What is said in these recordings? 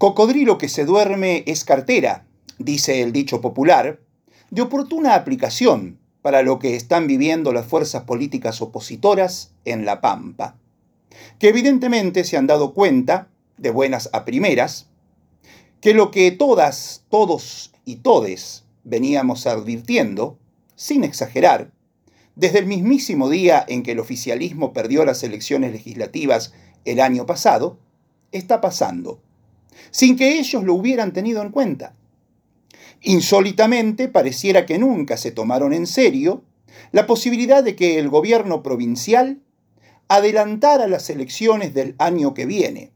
Cocodrilo que se duerme es cartera, dice el dicho popular, de oportuna aplicación para lo que están viviendo las fuerzas políticas opositoras en La Pampa, que evidentemente se han dado cuenta, de buenas a primeras, que lo que todas, todos y todes veníamos advirtiendo, sin exagerar, desde el mismísimo día en que el oficialismo perdió las elecciones legislativas el año pasado, está pasando, sin que ellos lo hubieran tenido en cuenta. Insólitamente, pareciera que nunca se tomaron en serio la posibilidad de que el gobierno provincial adelantara las elecciones del año que viene,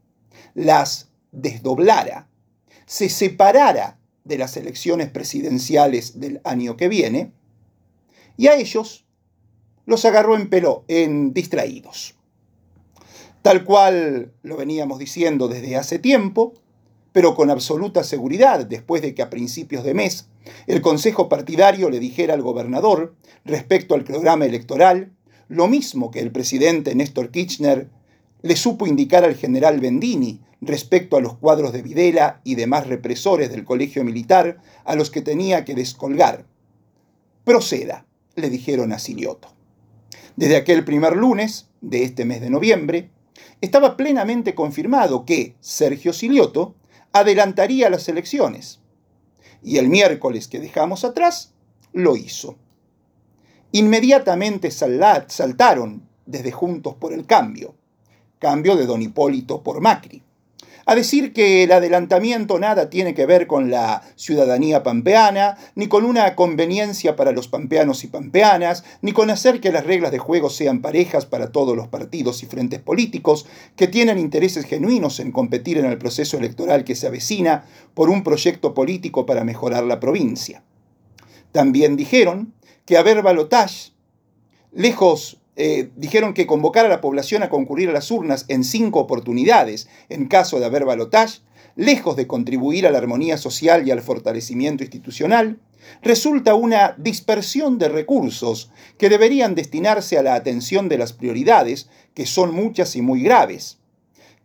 las desdoblara, se separara de las elecciones presidenciales del año que viene, y a ellos los agarró en pelo, en distraídos. Tal cual lo veníamos diciendo desde hace tiempo, pero con absoluta seguridad, después de que a principios de mes el Consejo Partidario le dijera al gobernador respecto al programa electoral, lo mismo que el presidente Néstor Kirchner le supo indicar al general Bendini respecto a los cuadros de Videla y demás represores del colegio militar a los que tenía que descolgar. Proceda, le dijeron a Silioto. Desde aquel primer lunes de este mes de noviembre, estaba plenamente confirmado que Sergio Silioto adelantaría las elecciones. Y el miércoles que dejamos atrás, lo hizo. Inmediatamente saltaron desde Juntos por el Cambio, cambio de don Hipólito por Macri a decir que el adelantamiento nada tiene que ver con la ciudadanía pampeana, ni con una conveniencia para los pampeanos y pampeanas, ni con hacer que las reglas de juego sean parejas para todos los partidos y frentes políticos que tienen intereses genuinos en competir en el proceso electoral que se avecina por un proyecto político para mejorar la provincia. También dijeron que haber balotage, lejos eh, dijeron que convocar a la población a concurrir a las urnas en cinco oportunidades en caso de haber balotaje, lejos de contribuir a la armonía social y al fortalecimiento institucional, resulta una dispersión de recursos que deberían destinarse a la atención de las prioridades, que son muchas y muy graves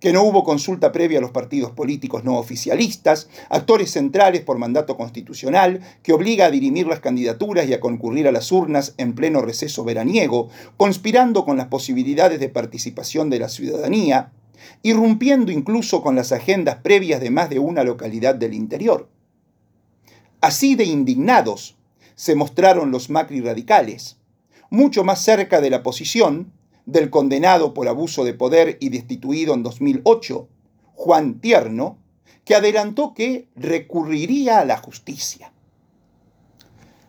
que no hubo consulta previa a los partidos políticos no oficialistas, actores centrales por mandato constitucional, que obliga a dirimir las candidaturas y a concurrir a las urnas en pleno receso veraniego, conspirando con las posibilidades de participación de la ciudadanía, irrumpiendo incluso con las agendas previas de más de una localidad del interior. Así de indignados se mostraron los Macri radicales, mucho más cerca de la posición del condenado por abuso de poder y destituido en 2008, Juan Tierno, que adelantó que recurriría a la justicia.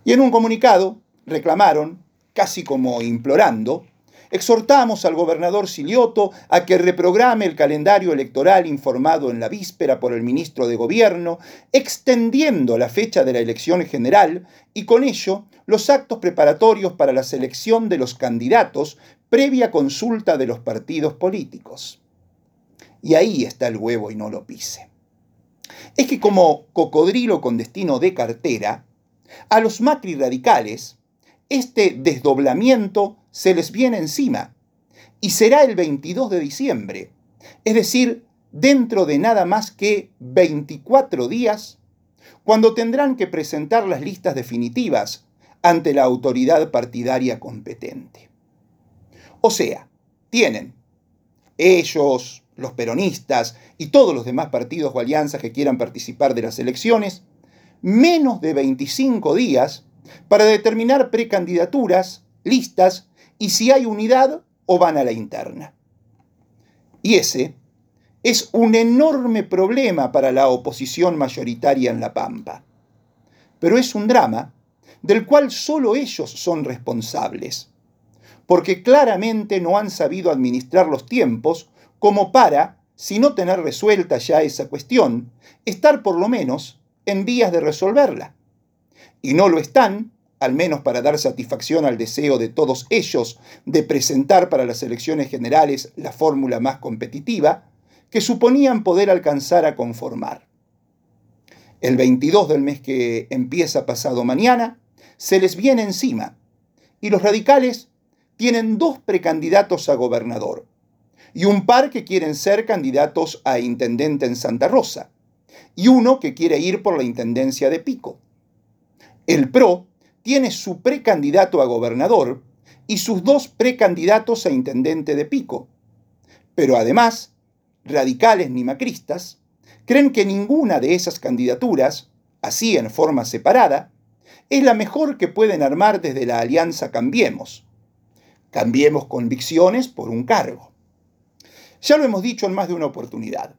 Y en un comunicado reclamaron, casi como implorando, exhortamos al gobernador Silioto a que reprograme el calendario electoral informado en la víspera por el ministro de Gobierno, extendiendo la fecha de la elección general y con ello los actos preparatorios para la selección de los candidatos previa consulta de los partidos políticos. Y ahí está el huevo y no lo pise. Es que como cocodrilo con destino de cartera, a los Macri radicales, este desdoblamiento se les viene encima y será el 22 de diciembre, es decir, dentro de nada más que 24 días, cuando tendrán que presentar las listas definitivas ante la autoridad partidaria competente. O sea, tienen ellos, los peronistas y todos los demás partidos o alianzas que quieran participar de las elecciones, menos de 25 días para determinar precandidaturas, listas y si hay unidad o van a la interna. Y ese es un enorme problema para la oposición mayoritaria en La Pampa. Pero es un drama del cual solo ellos son responsables porque claramente no han sabido administrar los tiempos como para, si no tener resuelta ya esa cuestión, estar por lo menos en vías de resolverla. Y no lo están, al menos para dar satisfacción al deseo de todos ellos de presentar para las elecciones generales la fórmula más competitiva, que suponían poder alcanzar a conformar. El 22 del mes que empieza pasado mañana, se les viene encima, y los radicales tienen dos precandidatos a gobernador y un par que quieren ser candidatos a intendente en Santa Rosa. y uno que quiere ir por la Intendencia de Pico. El PRO tiene su precandidato a gobernador y sus dos precandidatos a intendente de Pico. Pero además, radicales ni macristas creen que ninguna de esas candidaturas, así en forma separada, es la mejor que pueden armar desde la alianza Cambiemos. Cambiemos convicciones por un cargo. Ya lo hemos dicho en más de una oportunidad.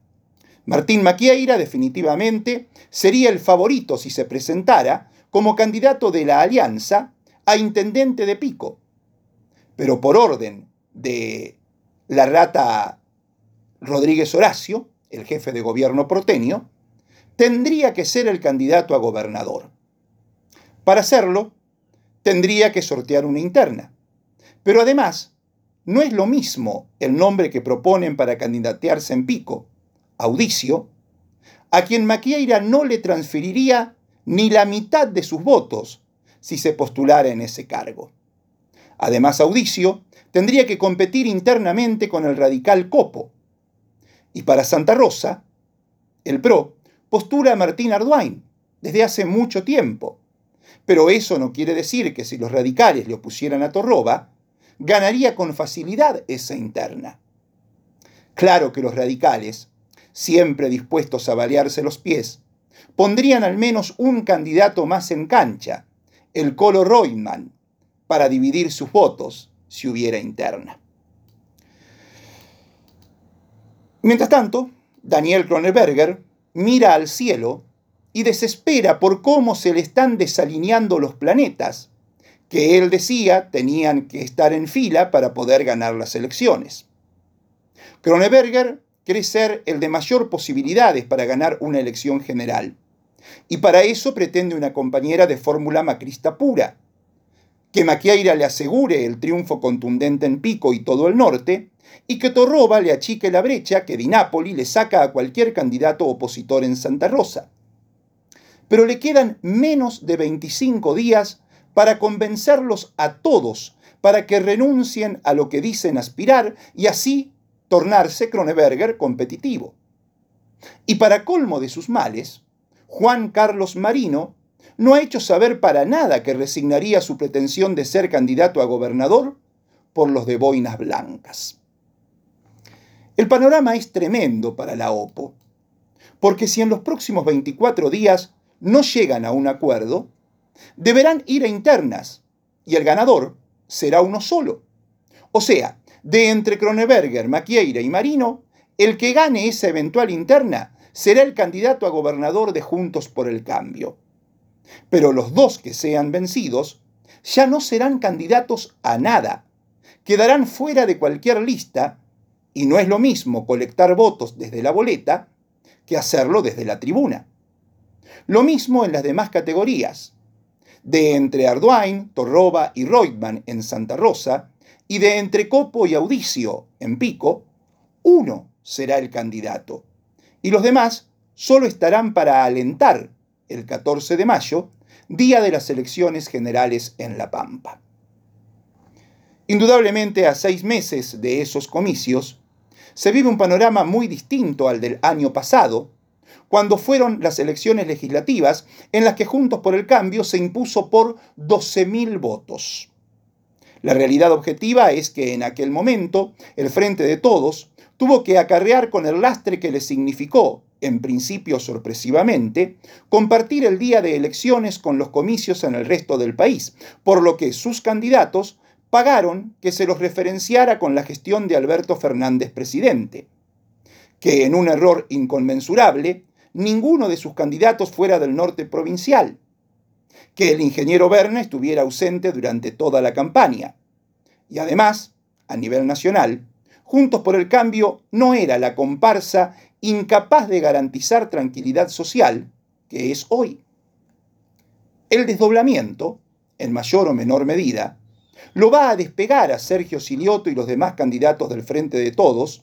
Martín Maquieira definitivamente sería el favorito si se presentara como candidato de la alianza a intendente de Pico. Pero por orden de la rata Rodríguez Horacio, el jefe de gobierno protenio, tendría que ser el candidato a gobernador. Para hacerlo, tendría que sortear una interna. Pero además, no es lo mismo el nombre que proponen para candidatearse en Pico, Audicio, a quien Maquieira no le transferiría ni la mitad de sus votos si se postulara en ese cargo. Además, Audicio tendría que competir internamente con el radical Copo. Y para Santa Rosa, el PRO postula a Martín Arduin desde hace mucho tiempo. Pero eso no quiere decir que si los radicales le opusieran a Torroba, ganaría con facilidad esa interna. Claro que los radicales, siempre dispuestos a balearse los pies, pondrían al menos un candidato más en cancha, el Colo Reutemann, para dividir sus votos si hubiera interna. Mientras tanto, Daniel Kroneberger mira al cielo y desespera por cómo se le están desalineando los planetas, que él decía tenían que estar en fila para poder ganar las elecciones. Kroneberger cree ser el de mayor posibilidades para ganar una elección general. Y para eso pretende una compañera de fórmula macrista pura, que Maquieira le asegure el triunfo contundente en Pico y todo el norte, y que Torroba le achique la brecha que Di Napoli le saca a cualquier candidato opositor en Santa Rosa. Pero le quedan menos de 25 días para convencerlos a todos para que renuncien a lo que dicen aspirar y así tornarse Kroneberger competitivo. Y para colmo de sus males, Juan Carlos Marino no ha hecho saber para nada que resignaría su pretensión de ser candidato a gobernador por los de boinas blancas. El panorama es tremendo para la OPO, porque si en los próximos 24 días no llegan a un acuerdo, deberán ir a internas y el ganador será uno solo. O sea, de entre Kroneberger, Maquieira y Marino, el que gane esa eventual interna será el candidato a gobernador de Juntos por el Cambio. Pero los dos que sean vencidos ya no serán candidatos a nada, quedarán fuera de cualquier lista y no es lo mismo colectar votos desde la boleta que hacerlo desde la tribuna. Lo mismo en las demás categorías. De entre Arduin, Torroba y Reutemann en Santa Rosa, y de entre Copo y Audicio en Pico, uno será el candidato. Y los demás solo estarán para alentar el 14 de mayo, día de las elecciones generales en La Pampa. Indudablemente a seis meses de esos comicios, se vive un panorama muy distinto al del año pasado, cuando fueron las elecciones legislativas en las que Juntos por el Cambio se impuso por 12.000 votos. La realidad objetiva es que en aquel momento el Frente de Todos tuvo que acarrear con el lastre que le significó, en principio sorpresivamente, compartir el día de elecciones con los comicios en el resto del país, por lo que sus candidatos pagaron que se los referenciara con la gestión de Alberto Fernández presidente, que en un error inconmensurable, ninguno de sus candidatos fuera del norte provincial, que el ingeniero Berna estuviera ausente durante toda la campaña. Y además, a nivel nacional, Juntos por el Cambio no era la comparsa incapaz de garantizar tranquilidad social que es hoy. El desdoblamiento, en mayor o menor medida, lo va a despegar a Sergio Silioto y los demás candidatos del Frente de Todos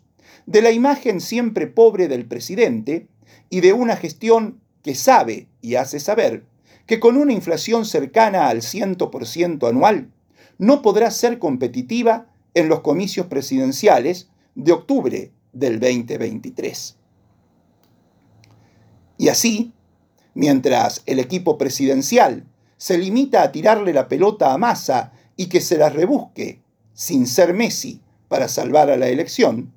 de la imagen siempre pobre del presidente y de una gestión que sabe y hace saber que con una inflación cercana al 100% anual no podrá ser competitiva en los comicios presidenciales de octubre del 2023. Y así, mientras el equipo presidencial se limita a tirarle la pelota a Massa y que se la rebusque, sin ser Messi, para salvar a la elección,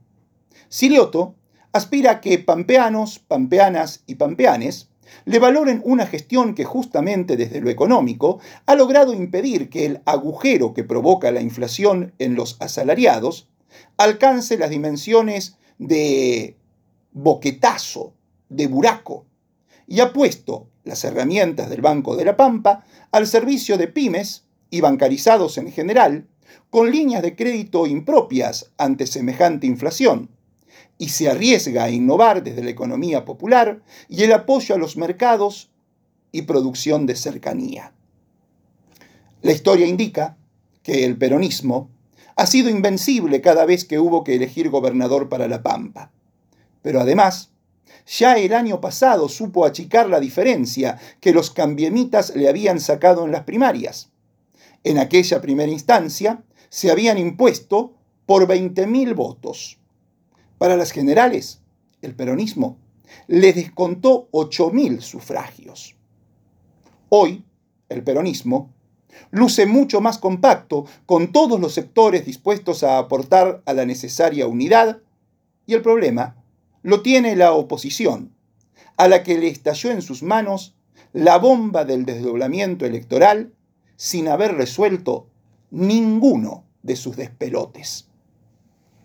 Silioto aspira a que pampeanos, pampeanas y pampeanes le valoren una gestión que justamente desde lo económico ha logrado impedir que el agujero que provoca la inflación en los asalariados alcance las dimensiones de boquetazo, de buraco, y ha puesto las herramientas del Banco de la Pampa al servicio de pymes y bancarizados en general, con líneas de crédito impropias ante semejante inflación, y se arriesga a innovar desde la economía popular y el apoyo a los mercados y producción de cercanía. La historia indica que el peronismo ha sido invencible cada vez que hubo que elegir gobernador para La Pampa. Pero además, ya el año pasado supo achicar la diferencia que los cambiemitas le habían sacado en las primarias. En aquella primera instancia se habían impuesto por 20.000 votos. Para las generales, el peronismo le descontó 8.000 sufragios. Hoy, el peronismo luce mucho más compacto, con todos los sectores dispuestos a aportar a la necesaria unidad, y el problema lo tiene la oposición, a la que le estalló en sus manos la bomba del desdoblamiento electoral sin haber resuelto ninguno de sus despelotes.